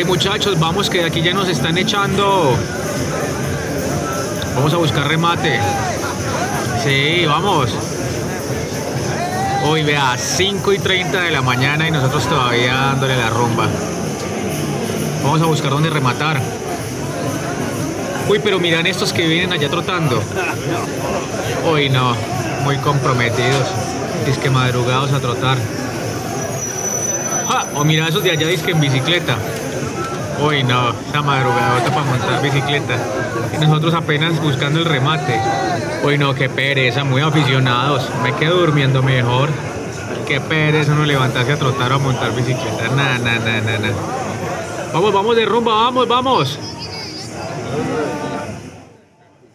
Hey muchachos, vamos que de aquí ya nos están echando. Vamos a buscar remate. Sí, vamos. Hoy vea, 5 y 30 de la mañana y nosotros todavía dándole la rumba. Vamos a buscar dónde rematar. Uy, pero miran estos que vienen allá trotando. Uy, no, muy comprometidos. Es que madrugados a trotar. O mira esos de allá, que en bicicleta. Uy, no, esa madrugada para montar bicicleta. Y nosotros apenas buscando el remate. Uy, no, qué pereza, muy aficionados. Me quedo durmiendo mejor. Qué pereza no levantarse a trotar o a montar bicicleta. Nada, nada, nada, nada. Vamos, vamos de rumba, vamos, vamos.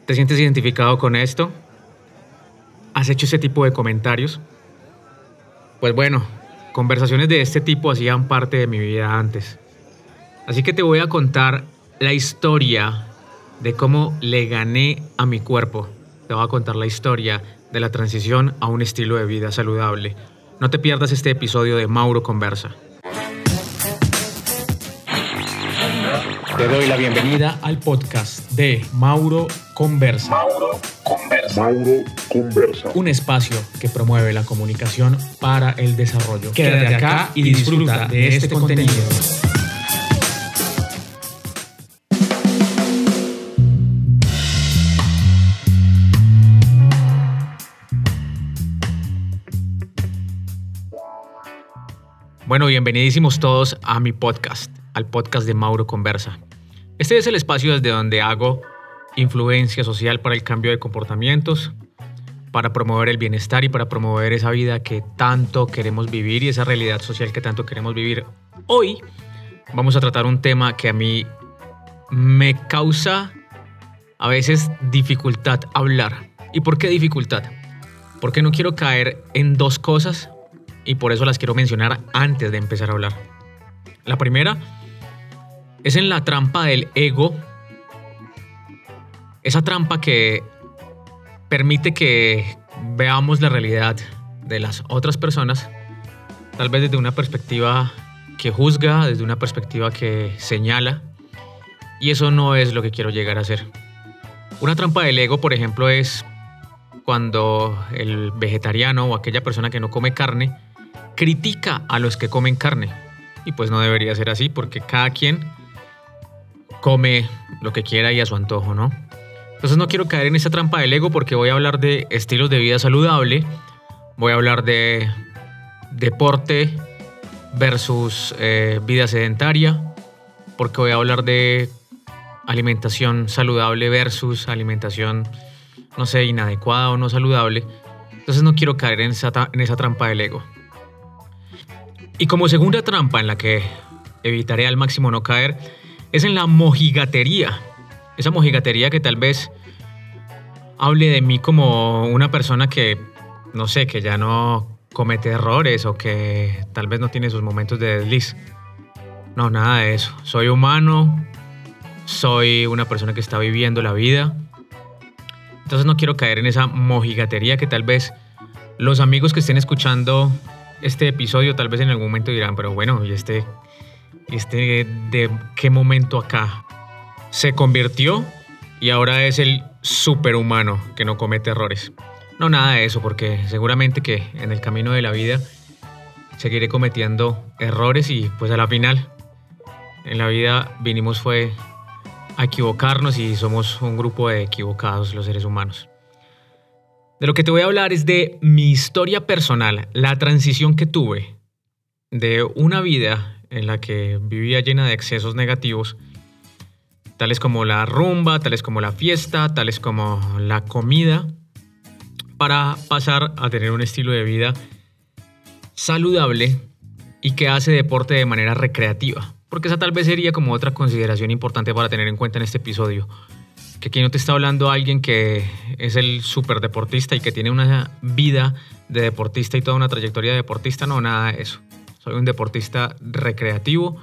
¿Te sientes identificado con esto? ¿Has hecho ese tipo de comentarios? Pues bueno, conversaciones de este tipo hacían parte de mi vida antes. Así que te voy a contar la historia de cómo le gané a mi cuerpo. Te voy a contar la historia de la transición a un estilo de vida saludable. No te pierdas este episodio de Mauro Conversa. Te doy la bienvenida al podcast de Mauro Conversa. Mauro Conversa. Mauro Conversa. Un espacio que promueve la comunicación para el desarrollo. Quédate acá y disfruta de este contenido. Bueno, bienvenidísimos todos a mi podcast, al podcast de Mauro Conversa. Este es el espacio desde donde hago influencia social para el cambio de comportamientos, para promover el bienestar y para promover esa vida que tanto queremos vivir y esa realidad social que tanto queremos vivir. Hoy vamos a tratar un tema que a mí me causa a veces dificultad hablar. ¿Y por qué dificultad? Porque no quiero caer en dos cosas y por eso las quiero mencionar antes de empezar a hablar. La primera es en la trampa del ego, esa trampa que permite que veamos la realidad de las otras personas, tal vez desde una perspectiva que juzga, desde una perspectiva que señala, y eso no es lo que quiero llegar a ser. Una trampa del ego, por ejemplo, es cuando el vegetariano o aquella persona que no come carne critica a los que comen carne. Y pues no debería ser así porque cada quien come lo que quiera y a su antojo, ¿no? Entonces no quiero caer en esa trampa del ego porque voy a hablar de estilos de vida saludable, voy a hablar de deporte versus eh, vida sedentaria, porque voy a hablar de alimentación saludable versus alimentación, no sé, inadecuada o no saludable. Entonces no quiero caer en esa, en esa trampa del ego. Y como segunda trampa en la que evitaré al máximo no caer, es en la mojigatería. Esa mojigatería que tal vez hable de mí como una persona que, no sé, que ya no comete errores o que tal vez no tiene sus momentos de desliz. No, nada de eso. Soy humano, soy una persona que está viviendo la vida. Entonces no quiero caer en esa mojigatería que tal vez los amigos que estén escuchando este episodio tal vez en algún momento dirán, pero bueno, ¿y este, este de qué momento acá se convirtió y ahora es el superhumano que no comete errores? No, nada de eso, porque seguramente que en el camino de la vida seguiré cometiendo errores y pues a la final en la vida vinimos fue a equivocarnos y somos un grupo de equivocados los seres humanos. De lo que te voy a hablar es de mi historia personal, la transición que tuve de una vida en la que vivía llena de excesos negativos, tales como la rumba, tales como la fiesta, tales como la comida, para pasar a tener un estilo de vida saludable y que hace deporte de manera recreativa. Porque esa tal vez sería como otra consideración importante para tener en cuenta en este episodio que aquí no te está hablando alguien que es el super deportista y que tiene una vida de deportista y toda una trayectoria de deportista, no, nada de eso. Soy un deportista recreativo,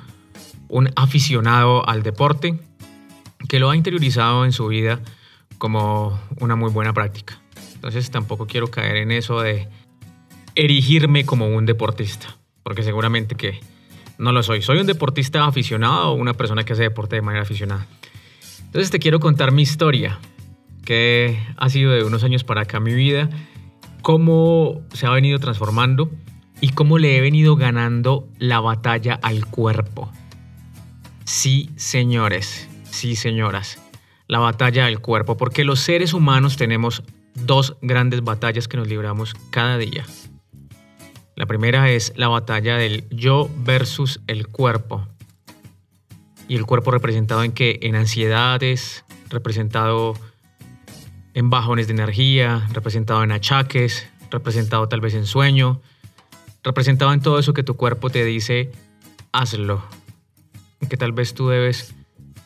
un aficionado al deporte que lo ha interiorizado en su vida como una muy buena práctica. Entonces tampoco quiero caer en eso de erigirme como un deportista, porque seguramente que no lo soy. Soy un deportista aficionado una persona que hace deporte de manera aficionada. Entonces te quiero contar mi historia, que ha sido de unos años para acá mi vida, cómo se ha venido transformando y cómo le he venido ganando la batalla al cuerpo. Sí, señores, sí, señoras, la batalla al cuerpo, porque los seres humanos tenemos dos grandes batallas que nos libramos cada día. La primera es la batalla del yo versus el cuerpo. Y el cuerpo representado en qué? En ansiedades, representado en bajones de energía, representado en achaques, representado tal vez en sueño, representado en todo eso que tu cuerpo te dice, hazlo. Que tal vez tú debes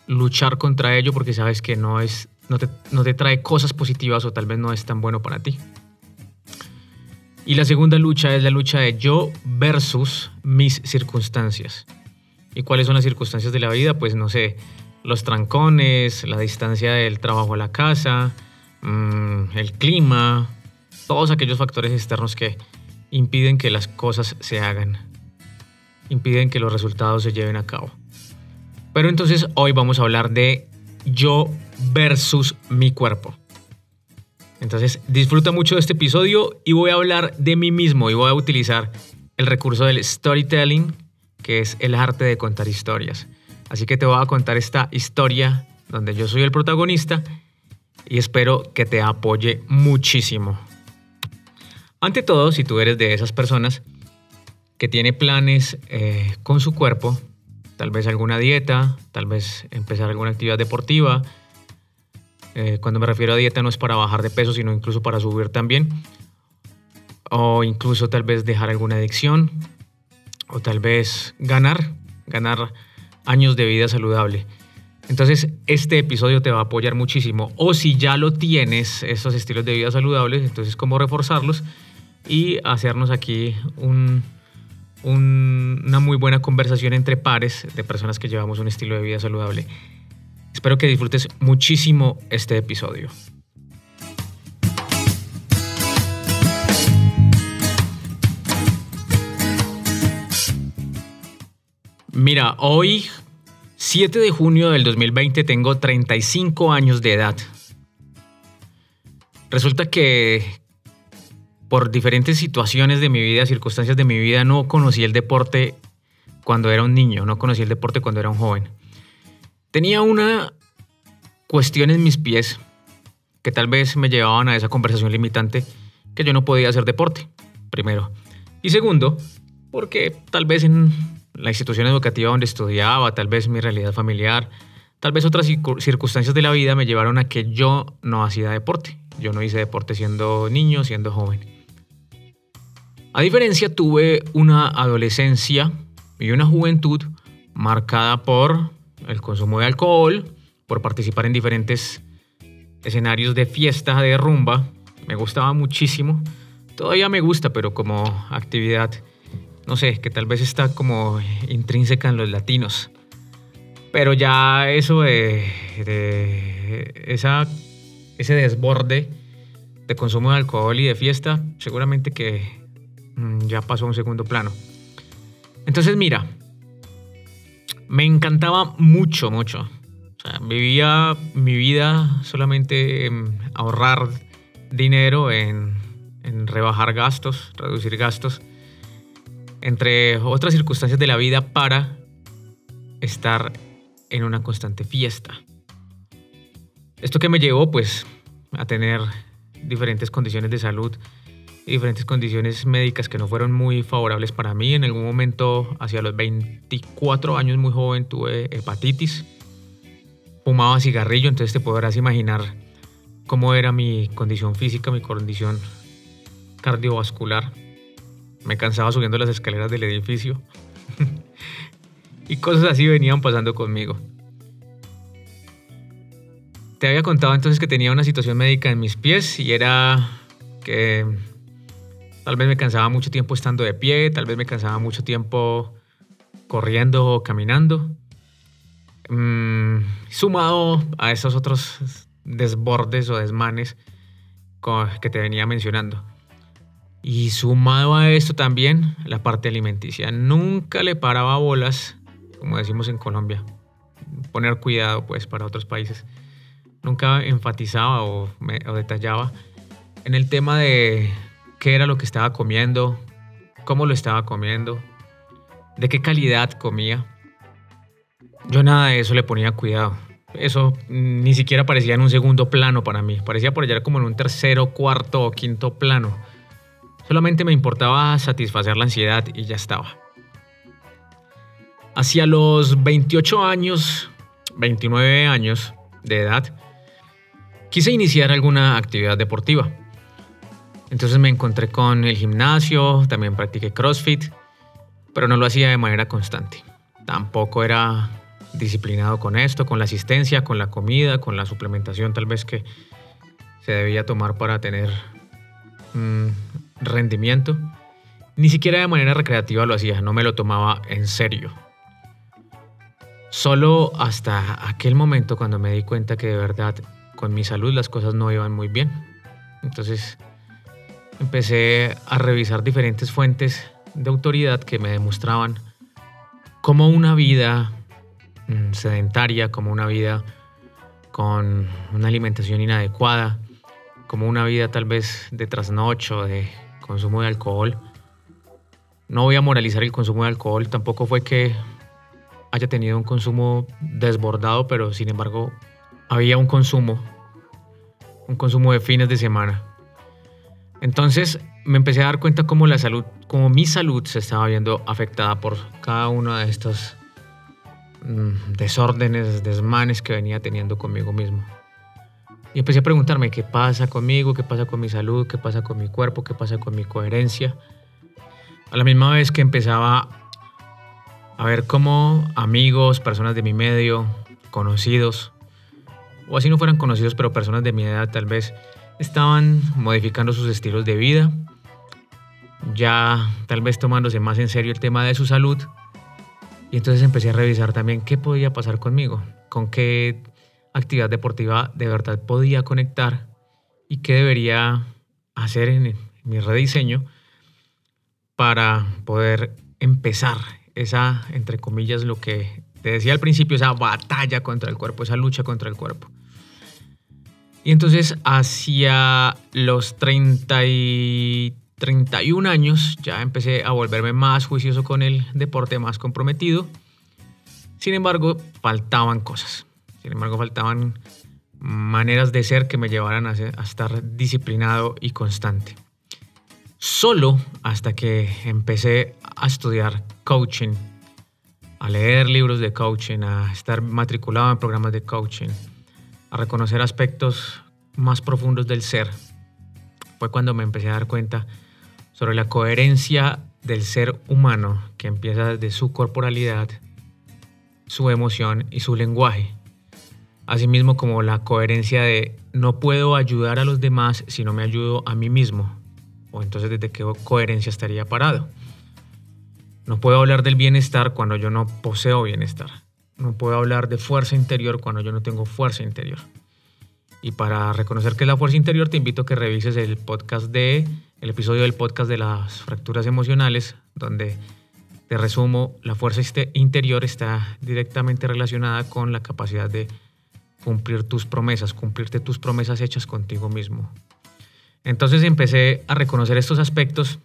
luchar contra ello porque sabes que no, es, no, te, no te trae cosas positivas o tal vez no es tan bueno para ti. Y la segunda lucha es la lucha de yo versus mis circunstancias. ¿Y cuáles son las circunstancias de la vida? Pues no sé, los trancones, la distancia del trabajo a la casa, mm, el clima, todos aquellos factores externos que impiden que las cosas se hagan, impiden que los resultados se lleven a cabo. Pero entonces hoy vamos a hablar de yo versus mi cuerpo. Entonces disfruta mucho de este episodio y voy a hablar de mí mismo y voy a utilizar el recurso del storytelling, que es el arte de contar historias. Así que te voy a contar esta historia donde yo soy el protagonista y espero que te apoye muchísimo. Ante todo, si tú eres de esas personas que tiene planes eh, con su cuerpo, tal vez alguna dieta, tal vez empezar alguna actividad deportiva, eh, cuando me refiero a dieta no es para bajar de peso, sino incluso para subir también, o incluso tal vez dejar alguna adicción, o tal vez ganar, ganar años de vida saludable. Entonces, este episodio te va a apoyar muchísimo. O si ya lo tienes, esos estilos de vida saludables, entonces cómo reforzarlos y hacernos aquí una muy buena conversación entre pares de personas que llevamos un estilo de vida saludable. Espero que disfrutes muchísimo este episodio. Mira, hoy 7 de junio del 2020 tengo 35 años de edad. Resulta que por diferentes situaciones de mi vida, circunstancias de mi vida, no conocí el deporte cuando era un niño, no conocí el deporte cuando era un joven. Tenía una cuestión en mis pies que tal vez me llevaban a esa conversación limitante que yo no podía hacer deporte, primero. Y segundo, porque tal vez en la institución educativa donde estudiaba, tal vez mi realidad familiar, tal vez otras circunstancias de la vida me llevaron a que yo no hacía deporte. Yo no hice deporte siendo niño, siendo joven. A diferencia, tuve una adolescencia y una juventud marcada por el consumo de alcohol, por participar en diferentes escenarios de fiesta, de rumba. Me gustaba muchísimo. Todavía me gusta, pero como actividad no sé, que tal vez está como intrínseca en los latinos. Pero ya eso de, esa, ese desborde de consumo de alcohol y de fiesta, seguramente que mm, ya pasó a un segundo plano. Entonces, mira, me encantaba mucho, mucho. O sea, vivía mi vida solamente en ahorrar dinero, en, en rebajar gastos, reducir gastos entre otras circunstancias de la vida, para estar en una constante fiesta. Esto que me llevó pues a tener diferentes condiciones de salud y diferentes condiciones médicas que no fueron muy favorables para mí. En algún momento, hacia los 24 años, muy joven, tuve hepatitis. Fumaba cigarrillo, entonces te podrás imaginar cómo era mi condición física, mi condición cardiovascular. Me cansaba subiendo las escaleras del edificio. y cosas así venían pasando conmigo. Te había contado entonces que tenía una situación médica en mis pies y era que tal vez me cansaba mucho tiempo estando de pie, tal vez me cansaba mucho tiempo corriendo o caminando. Mm, sumado a esos otros desbordes o desmanes que te venía mencionando. Y sumado a esto también la parte alimenticia. Nunca le paraba bolas, como decimos en Colombia, poner cuidado pues para otros países. Nunca enfatizaba o, detallaba en el tema de qué era lo que estaba comiendo, cómo lo estaba comiendo, de qué calidad comía. Yo nada de eso le ponía cuidado. Eso ni siquiera parecía en un segundo plano para mí. Parecía por allá como en un tercero, cuarto o quinto plano. Solamente me importaba satisfacer la ansiedad y ya estaba. Hacia los 28 años, 29 años de edad, quise iniciar alguna actividad deportiva. Entonces me encontré con el gimnasio, también practiqué CrossFit, pero no lo hacía de manera constante. Tampoco era disciplinado con esto, con la asistencia, con la comida, con la suplementación tal vez que se debía tomar para tener mm, rendimiento. Ni siquiera de manera recreativa lo hacía, no me lo tomaba en serio. Solo hasta aquel momento cuando me di cuenta que de verdad con mi salud las cosas no iban muy bien. Entonces empecé a revisar diferentes fuentes de autoridad que me demostraban cómo una vida mm, sedentaria, como una vida con una alimentación inadecuada, como una vida tal vez de trasnocho, de consumo de alcohol. No voy a moralizar el consumo de alcohol, tampoco fue que haya tenido un consumo desbordado, pero sin embargo había un consumo, un consumo de fines de semana. Entonces me empecé a dar cuenta cómo la salud, cómo mi salud se estaba viendo afectada por cada uno de estos mm, desórdenes, desmanes que venía teniendo conmigo mismo. Y empecé a preguntarme qué pasa conmigo, qué pasa con mi salud, qué pasa con mi cuerpo, qué pasa con mi coherencia. A la misma vez que empezaba a ver cómo amigos, personas de mi medio, conocidos, o así no fueran conocidos, pero personas de mi edad tal vez, estaban modificando sus estilos de vida, ya tal vez tomándose más en serio el tema de su salud. Y entonces empecé a revisar también qué podía pasar conmigo, con qué actividad deportiva de verdad podía conectar y qué debería hacer en mi rediseño para poder empezar esa, entre comillas, lo que te decía al principio, esa batalla contra el cuerpo, esa lucha contra el cuerpo. Y entonces hacia los 30 y 31 años ya empecé a volverme más juicioso con el deporte, más comprometido. Sin embargo, faltaban cosas. Sin embargo, faltaban maneras de ser que me llevaran a, estar disciplinado y constante. Solo hasta que empecé a estudiar coaching, a leer libros de coaching, a estar matriculado en programas de coaching, a reconocer aspectos más profundos del ser, fue cuando me empecé a dar cuenta sobre la coherencia del ser humano que empieza desde su corporalidad, su emoción y su lenguaje Asimismo como la coherencia de no puedo ayudar a los demás si no me ayudo a mí mismo. O entonces desde qué coherencia estaría parado. No puedo hablar del bienestar cuando yo no poseo bienestar. No puedo hablar de fuerza interior cuando yo no tengo fuerza interior. Y para reconocer qué es la fuerza interior, te invito a que revises el podcast de el episodio del podcast de las fracturas emocionales, donde te resumo, la fuerza este interior está directamente relacionada con la capacidad de cumplir tus promesas, cumplirte tus promesas hechas contigo mismo. Entonces empecé a reconocer estos aspectos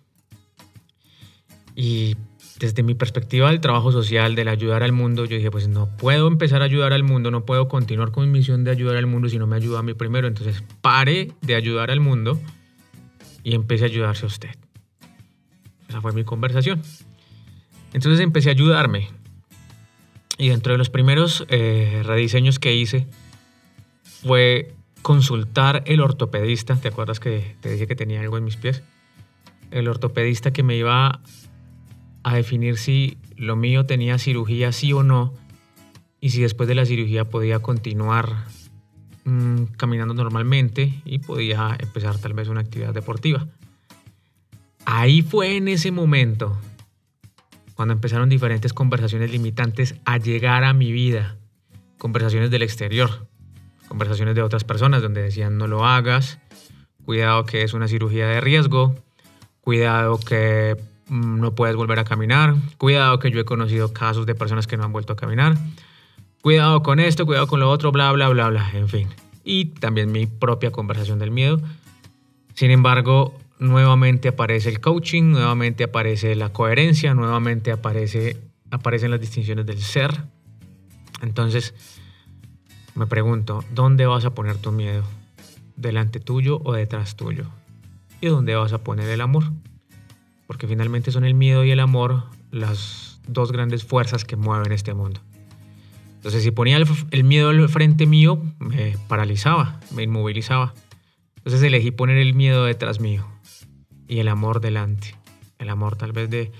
y desde mi perspectiva del trabajo social, del ayudar al mundo, yo dije, pues no puedo empezar a ayudar al mundo, no puedo continuar con mi misión de ayudar al mundo si no me ayuda a mí primero. Entonces pare de ayudar al mundo y empecé a ayudarse a usted. Esa fue mi conversación. Entonces empecé a ayudarme. Y dentro de los primeros eh, rediseños que hice, fue consultar el ortopedista, ¿te acuerdas que te dije que tenía algo en mis pies? El ortopedista que me iba a definir si lo mío tenía cirugía sí o no y si después de la cirugía podía continuar mm, caminando normalmente y podía empezar tal vez una actividad deportiva. Ahí fue en ese momento cuando empezaron diferentes conversaciones limitantes a llegar a mi vida, conversaciones del exterior, conversaciones de otras personas donde decían no lo hagas, cuidado que es una cirugía de riesgo, cuidado que mm, no puedes volver a caminar, cuidado que yo he conocido casos de personas que no han vuelto a caminar, cuidado con esto, cuidado con lo otro, bla, bla, bla, bla, en fin. Y también mi propia conversación del miedo. Sin embargo, nuevamente aparece el coaching, nuevamente aparece la coherencia, nuevamente aparece, aparecen las distinciones del ser. Entonces, me pregunto, ¿dónde vas a poner tu miedo? ¿Delante tuyo o detrás tuyo? ¿Y dónde vas a poner el amor? Porque finalmente son el miedo y el amor las dos grandes fuerzas que mueven este mundo. Entonces, si ponía el, miedo al frente mío, me paralizaba, me inmovilizaba. Entonces elegí poner el miedo detrás mío y el amor delante. El amor tal vez de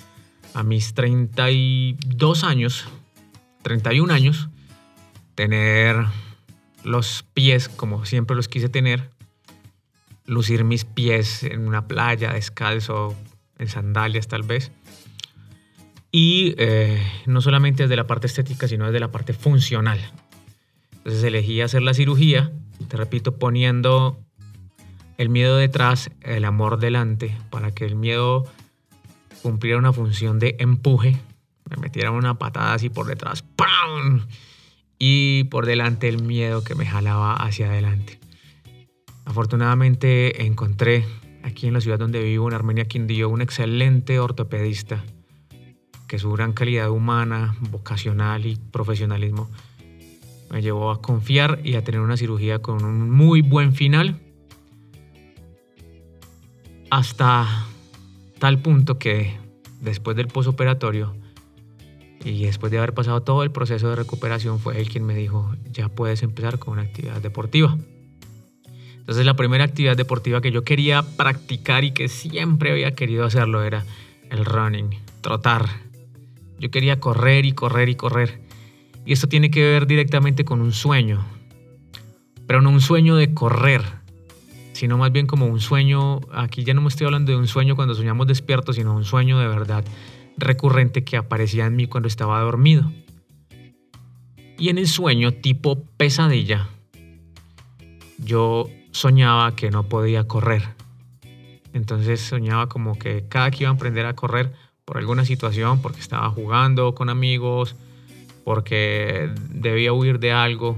a mis 32 años, 31 años, tener los pies como siempre los quise tener, lucir mis pies en una playa, descalzo, en sandalias tal vez. Y eh, no solamente desde la parte estética, sino desde la parte funcional. Entonces elegí hacer la cirugía, te repito, poniendo el miedo detrás, el amor delante, para que el miedo cumpliera una función de empuje, me metiera una patada así por detrás, ¡pam! Y por delante el miedo que me jalaba hacia adelante. Afortunadamente encontré aquí en la ciudad donde vivo, en Armenia Quindío, un excelente ortopedista que su gran calidad humana, vocacional y profesionalismo me llevó a confiar y a tener una cirugía con un muy buen final. Hasta tal punto que después del posoperatorio y después de haber pasado todo el proceso de recuperación fue él quien me dijo, ya puedes empezar con una actividad deportiva. Entonces la primera actividad deportiva que yo quería practicar y que siempre había querido hacerlo era el running, trotar. Yo quería correr y correr y correr. Y esto tiene que ver directamente con un sueño. Pero no un sueño de correr, sino más bien como un sueño, aquí ya no me estoy hablando de un sueño cuando soñamos despiertos, sino un sueño de verdad recurrente que aparecía en mí cuando estaba dormido. Y en el sueño tipo pesadilla, yo soñaba que no podía correr. Entonces soñaba como que cada que iba a aprender a correr por alguna situación, porque estaba jugando con amigos, porque debía huir de algo,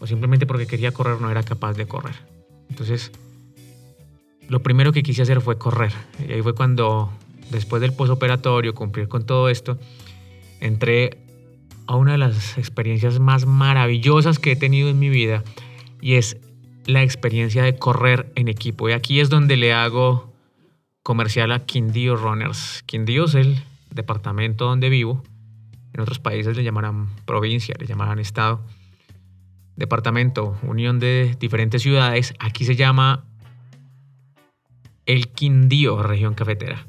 o simplemente porque quería correr no era capaz de correr. Entonces, lo primero que quise hacer fue correr. Y ahí fue cuando después del posoperatorio, cumplir con todo esto, entré a una de las experiencias más maravillosas que he tenido en mi vida y es la experiencia de correr en equipo. Y aquí es donde le hago comercial a Quindío Runners. Quindío es el departamento donde vivo. En otros países le llamarán provincia, le llamarán estado. Departamento, unión de diferentes ciudades. Aquí se llama el Quindío, región cafetera.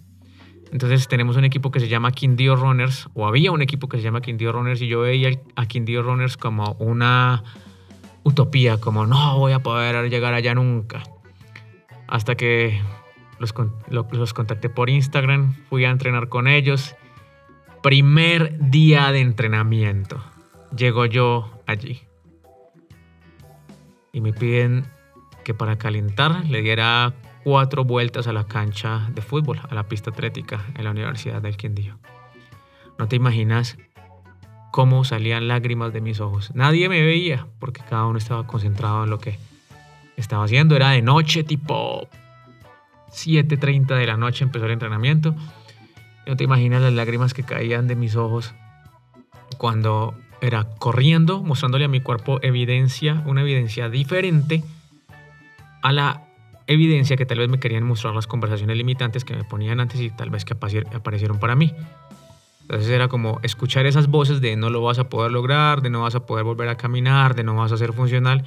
Entonces tenemos un equipo que se llama Quindío Runners, o había un equipo que se llama Quindío Runners, y yo veía a Quindío Runners como una utopía, como no voy a poder llegar allá nunca. Hasta que los, los contacté por Instagram, fui a entrenar con ellos. Primer día de entrenamiento, llego yo allí. Y me piden que para calentar le diera cuatro vueltas a la cancha de fútbol, a la pista atlética en la Universidad del Quindío. No te imaginas cómo salían lágrimas de mis ojos. Nadie me veía porque cada uno estaba concentrado en lo que estaba haciendo. Era de noche, tipo 7.30 de la noche empezó el entrenamiento. No te imaginas las lágrimas que caían de mis ojos cuando era corriendo, mostrándole a mi cuerpo evidencia, una evidencia diferente a la evidencia que tal vez me querían mostrar las conversaciones limitantes que me ponían antes y tal vez que aparecieron para mí. Entonces era como escuchar esas voces de no lo vas a poder lograr, de no vas a poder volver a caminar, de no vas a ser funcional.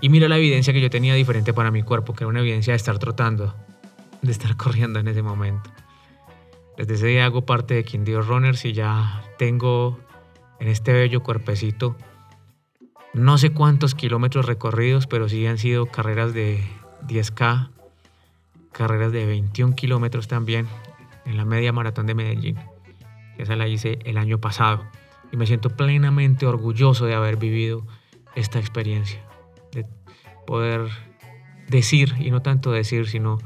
Y mira la evidencia que yo tenía diferente para mi cuerpo, que era una evidencia de estar trotando, de estar corriendo en ese momento. Desde ese día hago parte de Quindío Runners y ya tengo en este bello cuerpecito no sé cuántos kilómetros recorridos, pero sí han sido carreras de 10K, carreras de 21 kilómetros también en la media maratón de Medellín. Esa la hice el año pasado y me siento plenamente orgulloso de haber vivido esta experiencia, de poder decir, y no tanto decir, sino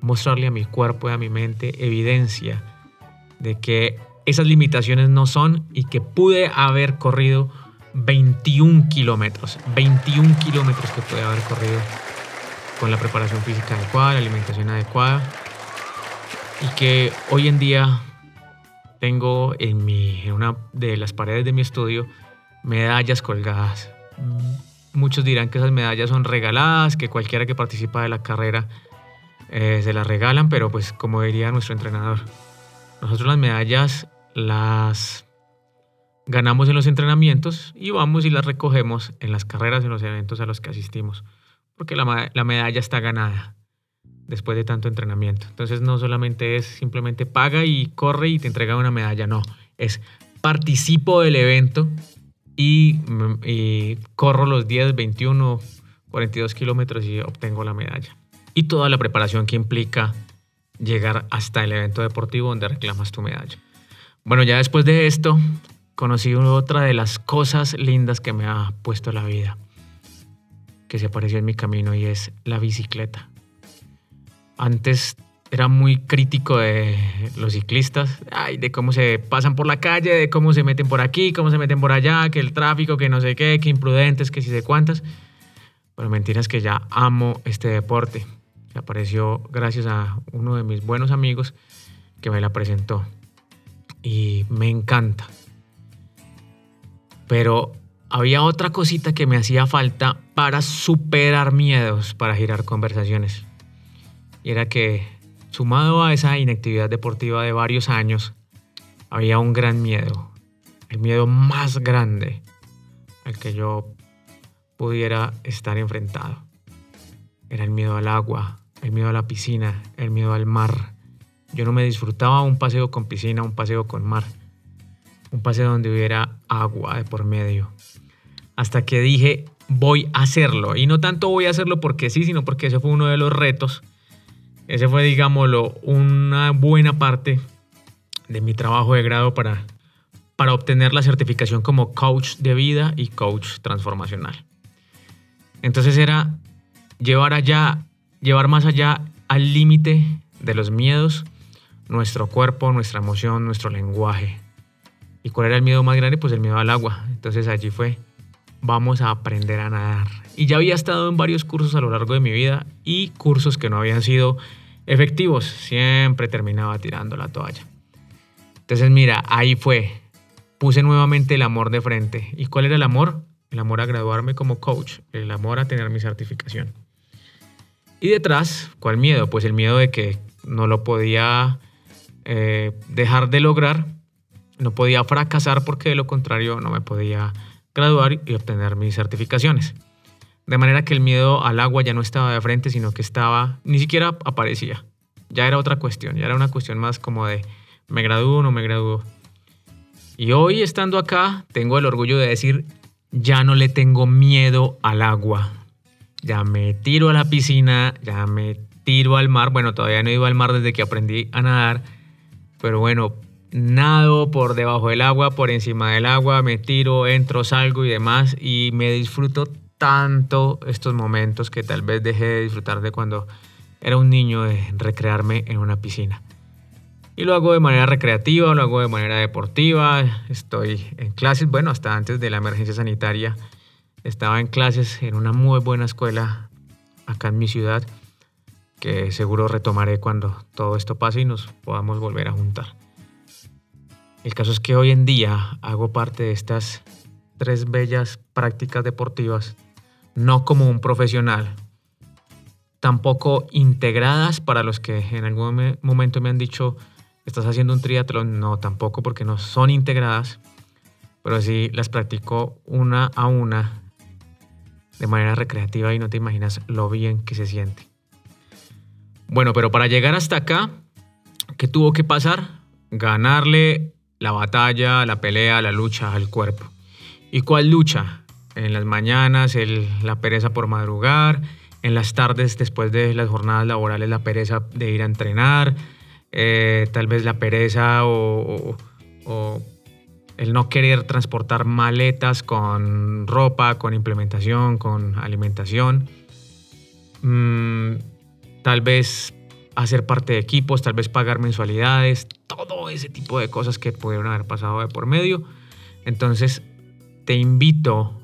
mostrarle a mi cuerpo y a mi mente evidencia de que esas limitaciones no son y que pude haber corrido 21 kilómetros, 21 kilómetros que pude haber corrido con la preparación física adecuada, la alimentación adecuada y que hoy en día tengo en, mi, una de las paredes de mi estudio medallas colgadas. Muchos dirán que esas medallas son regaladas, que cualquiera que participa de la carrera eh, se las regalan, pero pues como diría nuestro entrenador, nosotros las medallas las ganamos en los entrenamientos y vamos y las recogemos en las carreras, en los eventos a los que asistimos, porque la, la medalla está ganada después de tanto entrenamiento. Entonces no solamente es simplemente paga y corre y te entrega una medalla, no, es participo del evento y, y corro los 10, 21, 42 kilómetros y obtengo la medalla y toda la preparación que implica llegar hasta el evento deportivo donde reclamas tu medalla. Bueno, ya después de esto, conocí otra de las cosas lindas que me ha puesto la vida, que se apareció en mi camino y es la bicicleta. Antes era muy crítico de los ciclistas, ay, de cómo se pasan por la calle, de cómo se meten por aquí, cómo se meten por allá, que el tráfico, que no sé qué, que imprudentes, que si sé cuántas. Pero mentiras que ya amo este deporte apareció gracias a uno de mis buenos amigos que me la presentó. Y me encanta. Pero había otra cosita que me hacía falta para superar miedos, para girar conversaciones. Y era que, sumado a esa inactividad deportiva de varios años, había un gran miedo. El miedo más grande al que yo pudiera estar enfrentado. Era el miedo al agua, el miedo a la piscina, el miedo al mar. Yo no me disfrutaba un paseo con piscina, un paseo con mar, un paseo donde hubiera agua de por medio. Hasta que dije, voy a hacerlo. Y no tanto voy a hacerlo porque sí, sino porque ese fue uno de los retos. Ese fue, digámoslo, una buena parte de mi trabajo de grado para, para obtener la certificación como coach de vida y coach transformacional. Entonces era llevar allá llevar más allá al límite de los miedos nuestro cuerpo, nuestra emoción, nuestro lenguaje. ¿Y cuál era el miedo más grande? Pues el miedo al agua. Entonces allí fue, vamos a aprender a nadar. Y ya había estado en varios cursos a lo largo de mi vida y cursos que no habían sido efectivos. Siempre terminaba tirando la toalla. Entonces mira, ahí fue. Puse nuevamente el amor de frente. ¿Y cuál era el amor? El amor a graduarme como coach, el amor a tener mi certificación. Y detrás, ¿cuál miedo? Pues el miedo de que no lo podía eh, dejar de lograr, no podía fracasar porque de lo contrario no me podía graduar y obtener mis certificaciones. De manera que el miedo al agua ya no estaba de frente, sino que estaba, ni siquiera aparecía. Ya era otra cuestión, ya era una cuestión más como de, ¿me gradúo o no me gradúo? Y hoy estando acá, tengo el orgullo de decir, ya no le tengo miedo al agua ya me tiro a la piscina, ya me tiro al mar. Bueno, todavía no ido al mar desde que aprendí a nadar, pero bueno, nado por debajo del agua, por encima del agua, me tiro, entro, salgo y demás, y me disfruto tanto estos momentos que tal vez dejé de disfrutar de cuando era un niño de recrearme en una piscina. Y lo hago de manera recreativa, lo hago de manera deportiva, estoy en clases, bueno, hasta antes de la emergencia sanitaria estaba en clases en una muy buena escuela acá en mi ciudad que seguro retomaré cuando todo esto pase y nos podamos volver a juntar. El caso es que hoy en día hago parte de estas tres bellas prácticas deportivas, no como un profesional, tampoco integradas para los que en algún momento me han dicho, estás haciendo un triatlón, no, tampoco porque no son integradas, pero sí las practico una a una de manera recreativa y no te imaginas lo bien que se siente. Bueno, pero para llegar hasta acá, ¿qué tuvo que pasar? Ganarle la batalla, la pelea, la lucha al cuerpo. ¿Y cuál lucha? En las mañanas la pereza por madrugar, en las tardes después de las jornadas laborales la pereza de ir a entrenar, eh, tal vez la pereza o el no querer transportar maletas con ropa, con implementación, con alimentación. Mm, tal vez hacer parte de equipos, tal vez pagar mensualidades, todo ese tipo de cosas que pudieron haber pasado de por medio. Entonces, te invito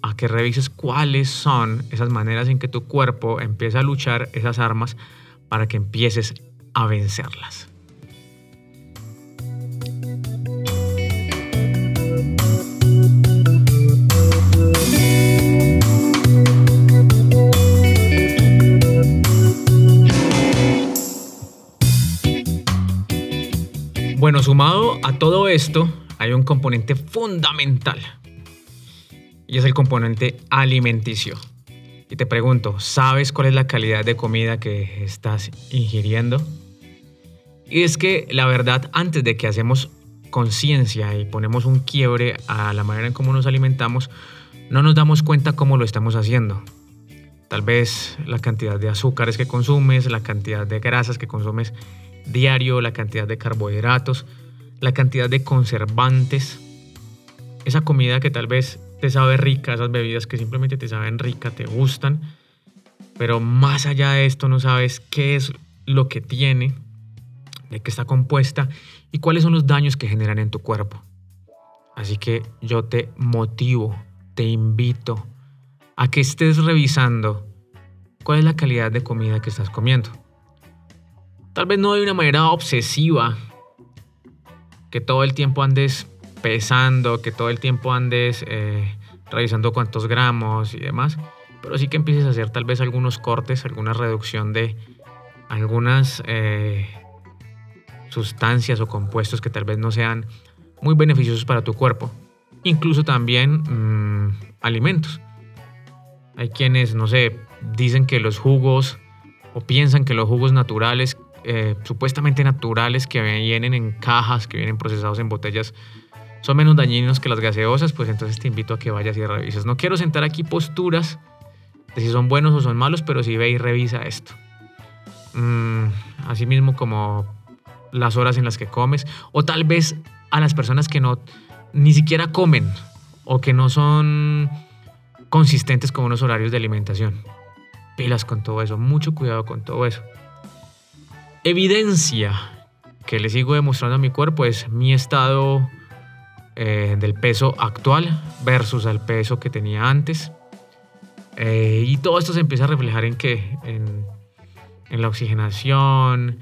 a que revises cuáles son esas maneras en que tu cuerpo empieza a luchar esas armas para que empieces a vencerlas. Bueno, sumado a todo esto, hay un componente fundamental y es el componente alimenticio. Y te pregunto, ¿sabes cuál es la calidad de comida que estás ingiriendo? Y es que la verdad, antes de que hacemos conciencia y ponemos un quiebre a la manera en cómo nos alimentamos, no nos damos cuenta cómo lo estamos haciendo. Tal vez la cantidad de azúcares que consumes, la cantidad de grasas que consumes diario, la cantidad de carbohidratos, la cantidad de conservantes, esa comida que tal vez te sabe rica, esas bebidas que simplemente te saben rica, te gustan, pero más allá de esto no sabes qué es lo que tiene, de qué está compuesta y cuáles son los daños que generan en tu cuerpo. Así que yo te motivo, te invito a que estés revisando cuál es la calidad de comida que estás comiendo. Tal vez no de una manera obsesiva, que todo el tiempo andes pesando, que todo el tiempo andes eh, revisando cuántos gramos y demás, pero sí que empieces a hacer tal vez algunos cortes, alguna reducción de algunas eh, sustancias o compuestos que tal vez no sean muy beneficiosos para tu cuerpo. Incluso también mm, alimentos. Hay quienes, no sé, dicen que los jugos o piensan que los jugos naturales eh, supuestamente naturales que vienen en cajas, que vienen procesados en botellas, son menos dañinos que las gaseosas, pues entonces te invito a que vayas y revises. No quiero sentar aquí posturas de si son buenos o son malos, pero sí ve y revisa esto. Mm, asimismo como las horas en las que comes, o tal vez a las personas que no ni siquiera comen o que no son consistentes con unos horarios de alimentación. Pilas con todo eso, mucho cuidado con todo eso evidencia que le sigo demostrando a mi cuerpo es mi estado eh, del peso actual versus el peso que tenía antes. Eh, y todo esto se empieza a reflejar en que en, la oxigenación,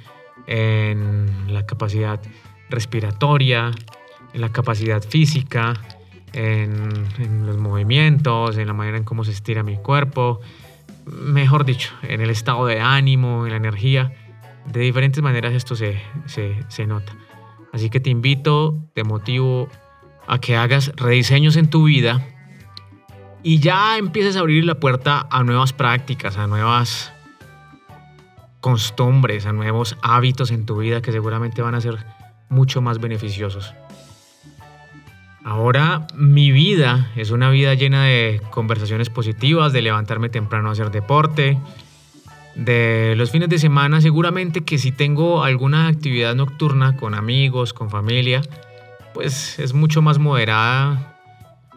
en la capacidad respiratoria, en la capacidad física, en, los movimientos, en la manera en cómo se estira mi cuerpo, mejor dicho, en el estado de ánimo, en la energía de diferentes maneras esto se, se, nota. Así que te invito, te motivo a que hagas rediseños en tu vida y ya empieces a abrir la puerta a nuevas prácticas, a nuevas costumbres, a nuevos hábitos en tu vida que seguramente van a ser mucho más beneficiosos. Ahora mi vida es una vida llena de conversaciones positivas, de levantarme temprano a hacer deporte, de los fines de semana, seguramente que si tengo alguna actividad nocturna con amigos, con familia, pues es mucho más moderada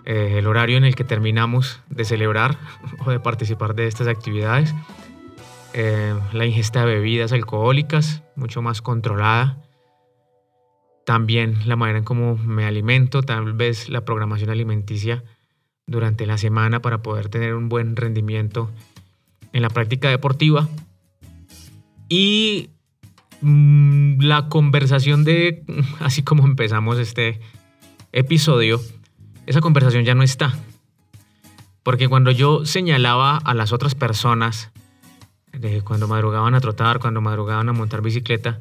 eh, el horario en el que terminamos de celebrar o de participar de estas actividades. Eh, la ingesta de bebidas alcohólicas, mucho más controlada. También la manera en cómo me alimento, tal vez la programación alimenticia durante la semana para poder tener un buen rendimiento en la práctica deportiva. Y mm, la conversación de, así como empezamos este episodio, esa conversación ya no está. Porque cuando yo señalaba a las otras personas, de cuando madrugaban a trotar, cuando madrugaban a montar bicicleta,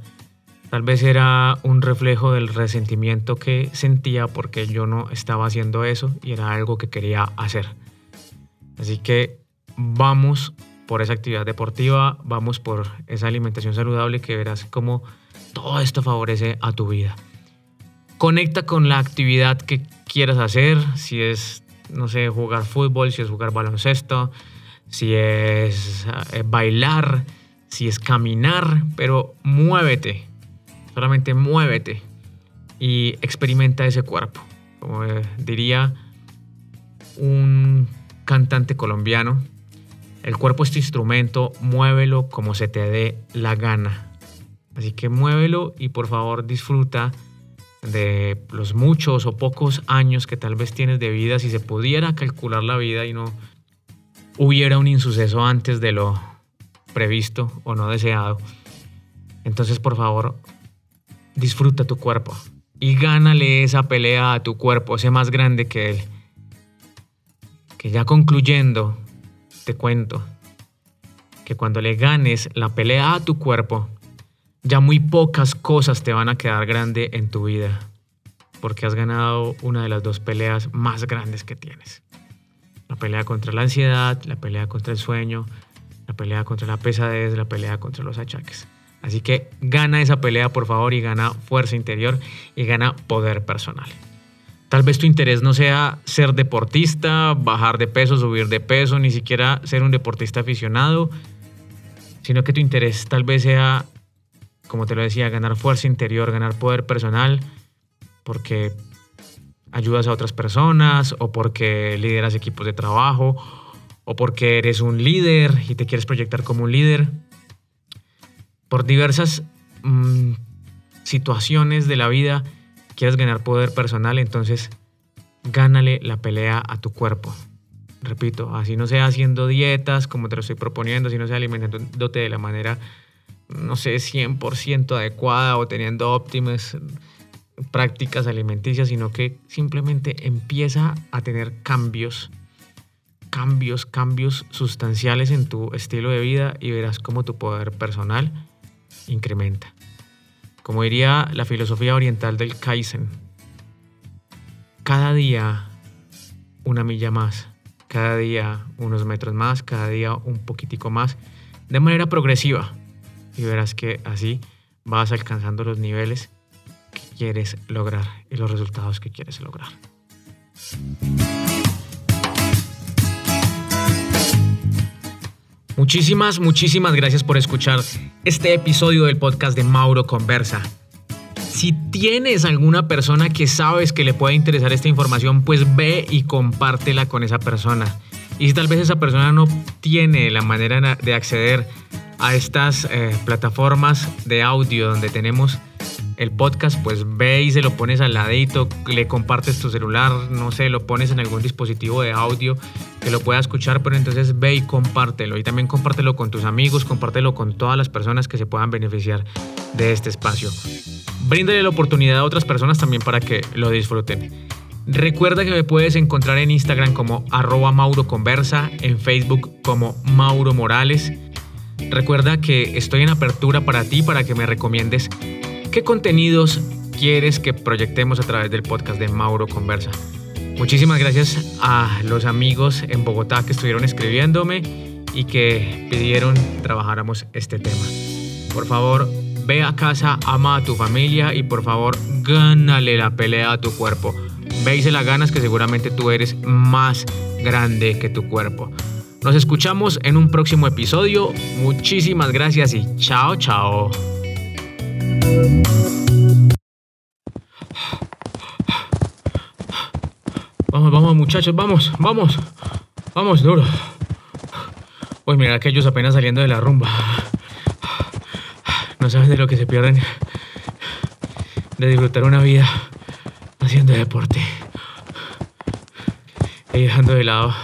tal vez era un reflejo del resentimiento que sentía porque yo no estaba haciendo eso y era algo que quería hacer. Así que vamos por esa actividad deportiva, vamos por esa alimentación saludable que verás cómo todo esto favorece a tu vida. Conecta con la actividad que quieras hacer, si es, no sé, jugar fútbol, si es jugar baloncesto, si es eh, bailar, si es caminar, pero muévete, solamente muévete y experimenta ese cuerpo. Como eh, diría un cantante colombiano, el cuerpo es tu instrumento, muévelo como se te dé la gana. Así que muévelo y por favor disfruta de los muchos o pocos años que tal vez tienes de vida, si se pudiera calcular la vida y no hubiera un insuceso antes de lo previsto o no deseado. Entonces, por favor, disfruta tu cuerpo y gánale esa pelea a tu cuerpo, sé más grande que él. Que ya concluyendo, te cuento que cuando le ganes la pelea a tu cuerpo, ya muy pocas cosas te van a quedar grande en tu vida, porque has ganado una de las dos peleas más grandes que tienes. La pelea contra la ansiedad, la pelea contra el sueño, la pelea contra la pesadez, la pelea contra los achaques. Así que gana esa pelea, por favor, y gana fuerza interior y gana poder personal. Tal vez tu interés no sea ser deportista, bajar de peso, subir de peso, ni siquiera ser un deportista aficionado, sino que tu interés tal vez sea como te lo decía, ganar fuerza interior, ganar poder personal, porque ayudas a otras personas o porque lideras equipos de trabajo o porque eres un líder y te quieres proyectar como un líder. Por diversas mm, situaciones de la vida quieres ganar poder personal, entonces gánale la pelea a tu cuerpo. Repito, así no sea haciendo dietas como te lo estoy proponiendo, así no sea alimentándote de la manera no sé, 100% adecuada o teniendo óptimas prácticas alimenticias, sino que simplemente empieza a tener cambios, cambios, cambios sustanciales en tu estilo de vida y verás cómo tu poder personal incrementa. Como diría la filosofía oriental del Kaizen, cada día una milla más, cada día unos metros más, cada día un poquitico más, de manera progresiva y verás que así vas alcanzando los niveles que quieres lograr y los resultados que quieres lograr. Muchísimas, muchísimas gracias por escuchar este episodio del podcast de Mauro Conversa. Si tienes alguna persona que sabes que le puede interesar esta información, pues ve y compártela con esa persona. Y si tal vez esa persona no tiene la manera de acceder a estas eh, plataformas de audio donde tenemos el podcast, pues ve y se lo pones al ladito, le compartes tu celular, no sé, lo pones en algún dispositivo de audio que lo pueda escuchar, pero entonces ve y compártelo. Y también compártelo con tus amigos, compártelo con todas las personas que se puedan beneficiar de este espacio. Bríndale la oportunidad a otras personas también para que lo disfruten. Recuerda que me puedes encontrar en Instagram como arroba Mauro Conversa, en Facebook como Mauro Morales Recuerda que estoy en apertura para ti, para que me recomiendes qué contenidos quieres que proyectemos a través del podcast de Mauro Conversa. Muchísimas gracias a los amigos en Bogotá que estuvieron escribiéndome y que pidieron trabajáramos este tema. Por favor, ve a casa, ama a tu familia y por favor, gánale la pelea a tu cuerpo. Ve y se la ganas que seguramente tú eres más grande que tu cuerpo. Nos escuchamos en un próximo episodio. Muchísimas gracias y chao, chao. Vamos, vamos muchachos, vamos, vamos. Vamos, duro. Pues mira que ellos apenas saliendo de la rumba. No sabes de lo que se pierden. De disfrutar una vida haciendo deporte. Y dejando de lado